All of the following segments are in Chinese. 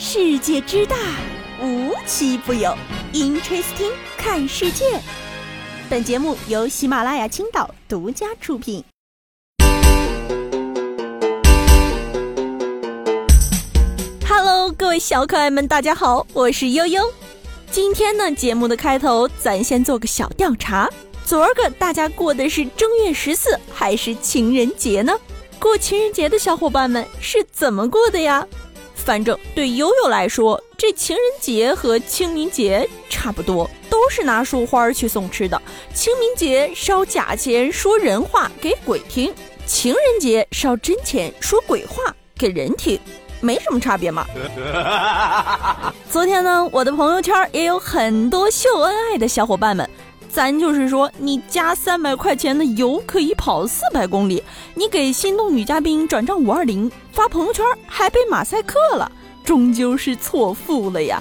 世界之大，无奇不有。Interesting，看世界。本节目由喜马拉雅青岛独家出品。Hello，各位小可爱们，大家好，我是悠悠。今天呢，节目的开头，咱先做个小调查。昨儿个大家过的是正月十四还是情人节呢？过情人节的小伙伴们是怎么过的呀？反正对悠悠来说，这情人节和清明节差不多，都是拿束花去送吃的。清明节烧假钱说人话给鬼听，情人节烧真钱说鬼话给人听，没什么差别嘛。昨天呢，我的朋友圈也有很多秀恩爱的小伙伴们。咱就是说，你加三百块钱的油可以跑四百公里，你给心动女嘉宾转账五二零发朋友圈还被马赛克了，终究是错付了呀。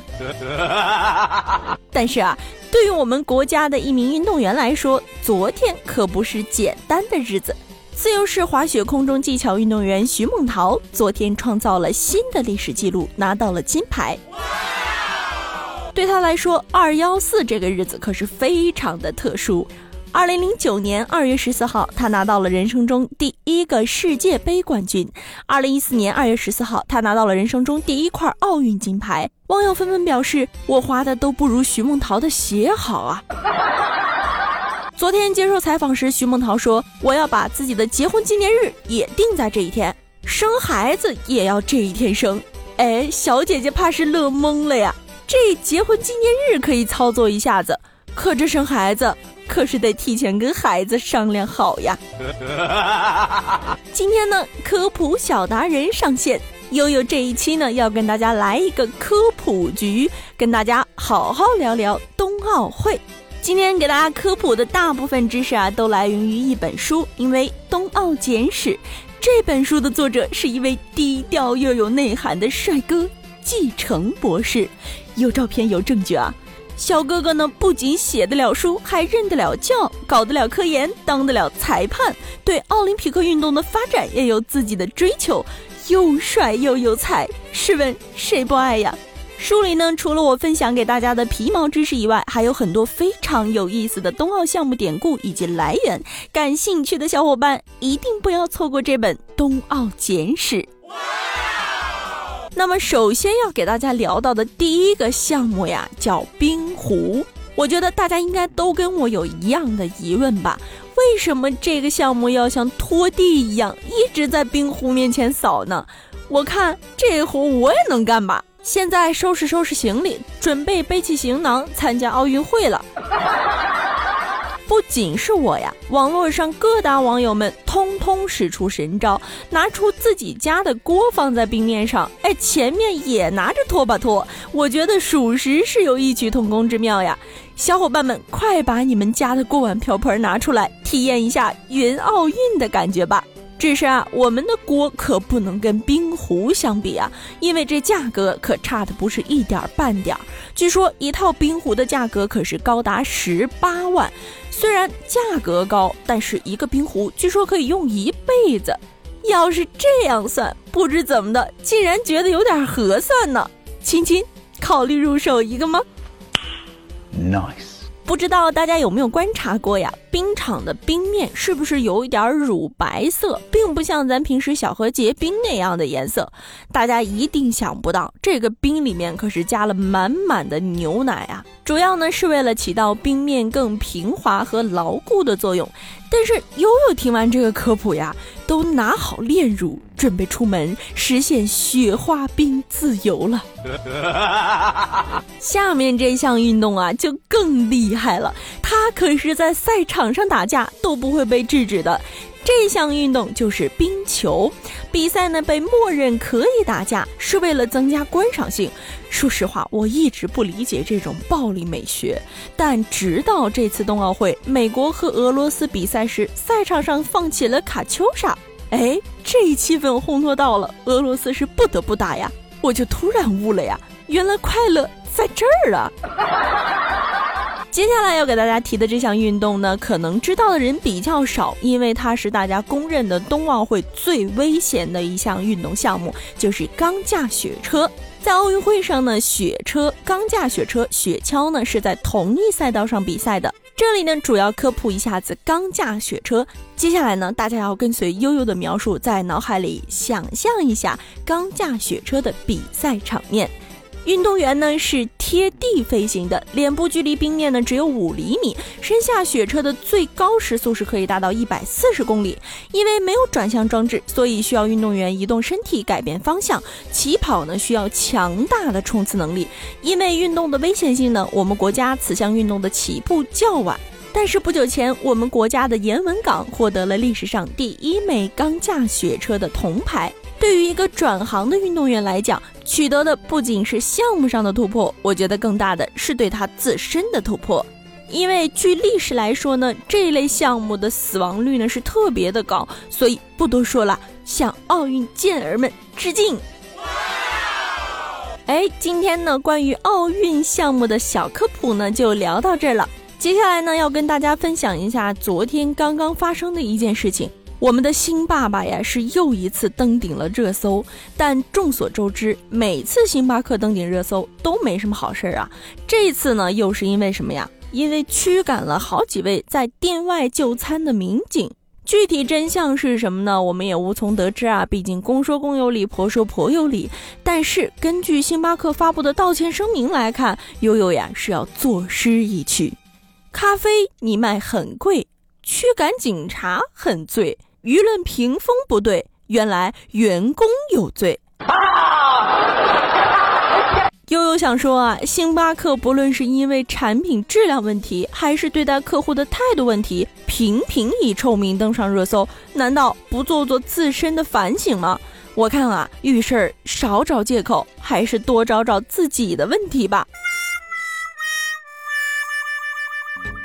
但是啊，对于我们国家的一名运动员来说，昨天可不是简单的日子。自由式滑雪空中技巧运动员徐梦桃昨天创造了新的历史记录，拿到了金牌。对他来说，二幺四这个日子可是非常的特殊。二零零九年二月十四号，他拿到了人生中第一个世界杯冠军。二零一四年二月十四号，他拿到了人生中第一块奥运金牌。网友纷纷表示：“我滑的都不如徐梦桃的鞋好啊！”昨天接受采访时，徐梦桃说：“我要把自己的结婚纪念日也定在这一天，生孩子也要这一天生。”哎，小姐姐怕是乐懵了呀。这结婚纪念日可以操作一下子，可这生孩子可是得提前跟孩子商量好呀。今天呢，科普小达人上线，悠悠这一期呢要跟大家来一个科普局，跟大家好好聊聊冬奥会。今天给大家科普的大部分知识啊，都来源于一本书，因为《冬奥简史》这本书的作者是一位低调又有内涵的帅哥。季承博士，有照片有证据啊！小哥哥呢，不仅写得了书，还认得了教，搞得了科研，当得了裁判，对奥林匹克运动的发展也有自己的追求，又帅又有才，试问谁不爱呀？书里呢，除了我分享给大家的皮毛知识以外，还有很多非常有意思的冬奥项目典故以及来源，感兴趣的小伙伴一定不要错过这本《冬奥简史》。那么，首先要给大家聊到的第一个项目呀，叫冰壶。我觉得大家应该都跟我有一样的疑问吧？为什么这个项目要像拖地一样，一直在冰壶面前扫呢？我看这活我也能干吧。现在收拾收拾行李，准备背起行囊参加奥运会了。不仅是我呀，网络上各大网友们通通使出神招，拿出自己家的锅放在冰面上，哎，前面也拿着拖把拖。我觉得属实是有异曲同工之妙呀！小伙伴们，快把你们家的锅碗瓢盆拿出来，体验一下云奥运的感觉吧！只是啊，我们的锅可不能跟冰壶相比啊，因为这价格可差的不是一点半点儿。据说一套冰壶的价格可是高达十八万。虽然价格高，但是一个冰壶据说可以用一辈子。要是这样算，不知怎么的，竟然觉得有点合算呢。亲亲，考虑入手一个吗？Nice。不知道大家有没有观察过呀？冰场的冰面是不是有一点乳白色，并不像咱平时小河结冰那样的颜色？大家一定想不到，这个冰里面可是加了满满的牛奶啊！主要呢是为了起到冰面更平滑和牢固的作用。但是悠悠听完这个科普呀，都拿好炼乳，准备出门实现雪花冰自由了。下面这项运动啊，就更厉害了，它可是在赛场上打架都不会被制止的。这项运动就是冰球比赛呢，被默认可以打架，是为了增加观赏性。说实话，我一直不理解这种暴力美学，但直到这次冬奥会，美国和俄罗斯比赛时，赛场上放起了卡秋莎，哎，这一气氛烘托到了，俄罗斯是不得不打呀，我就突然悟了呀，原来快乐在这儿啊！接下来要给大家提的这项运动呢，可能知道的人比较少，因为它是大家公认的冬奥会最危险的一项运动项目，就是钢架雪车。在奥运会上呢，雪车、钢架雪车、雪橇呢是在同一赛道上比赛的。这里呢，主要科普一下子钢架雪车。接下来呢，大家要跟随悠悠的描述，在脑海里想象一下钢架雪车的比赛场面。运动员呢是贴地飞行的，脸部距离冰面呢只有五厘米，身下雪车的最高时速是可以达到一百四十公里。因为没有转向装置，所以需要运动员移动身体改变方向。起跑呢需要强大的冲刺能力。因为运动的危险性呢，我们国家此项运动的起步较晚。但是不久前，我们国家的严文港获得了历史上第一枚钢架雪车的铜牌。对于一个转行的运动员来讲，取得的不仅是项目上的突破，我觉得更大的是对他自身的突破。因为据历史来说呢，这一类项目的死亡率呢是特别的高，所以不多说了，向奥运健儿们致敬。哎，今天呢关于奥运项目的小科普呢就聊到这儿了。接下来呢要跟大家分享一下昨天刚刚发生的一件事情。我们的新爸爸呀，是又一次登顶了热搜。但众所周知，每次星巴克登顶热搜都没什么好事儿啊。这次呢，又是因为什么呀？因为驱赶了好几位在店外就餐的民警。具体真相是什么呢？我们也无从得知啊。毕竟公说公有理，婆说婆有理。但是根据星巴克发布的道歉声明来看，悠悠呀是要作诗一曲：咖啡你卖很贵，驱赶警察很醉。舆论评风不对，原来员工有罪。悠悠想说啊，星巴克不论是因为产品质量问题，还是对待客户的态度问题，频频以臭名登上热搜，难道不做做自身的反省吗？我看啊，遇事儿少找借口，还是多找找自己的问题吧。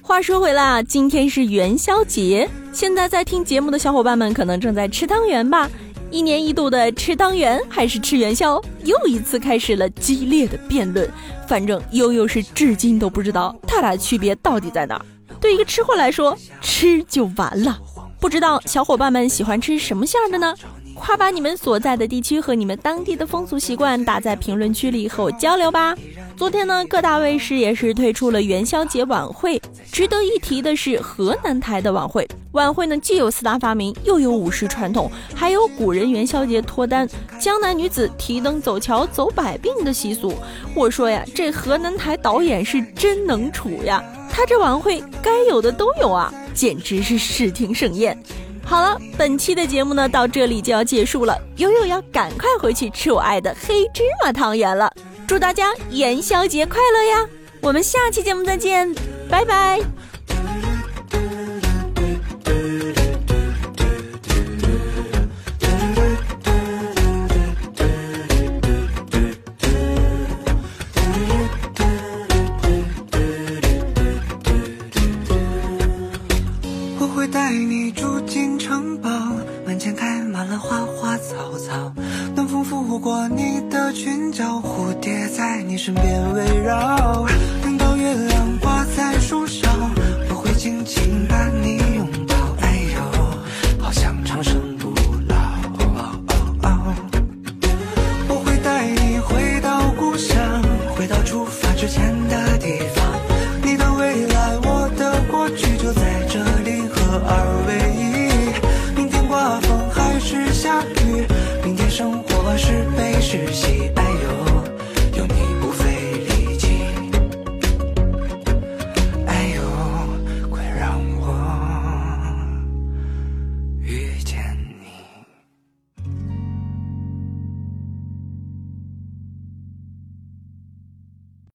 话说回来啊，今天是元宵节，现在在听节目的小伙伴们可能正在吃汤圆吧？一年一度的吃汤圆还是吃元宵，又一次开始了激烈的辩论。反正悠悠是至今都不知道它俩区别到底在哪儿。对一个吃货来说，吃就完了。不知道小伙伴们喜欢吃什么馅的呢？快把你们所在的地区和你们当地的风俗习惯打在评论区里和我交流吧。昨天呢，各大卫视也是推出了元宵节晚会。值得一提的是，河南台的晚会，晚会呢既有四大发明，又有武士传统，还有古人元宵节脱单、江南女子提灯走桥走百病的习俗。我说呀，这河南台导演是真能处呀，他这晚会该有的都有啊，简直是视听盛宴。好了，本期的节目呢到这里就要结束了，悠悠要赶快回去吃我爱的黑芝麻汤圆了。祝大家元宵节快乐呀！我们下期节目再见，拜拜。过你的裙角，蝴蝶在你身边围绕，等到月亮。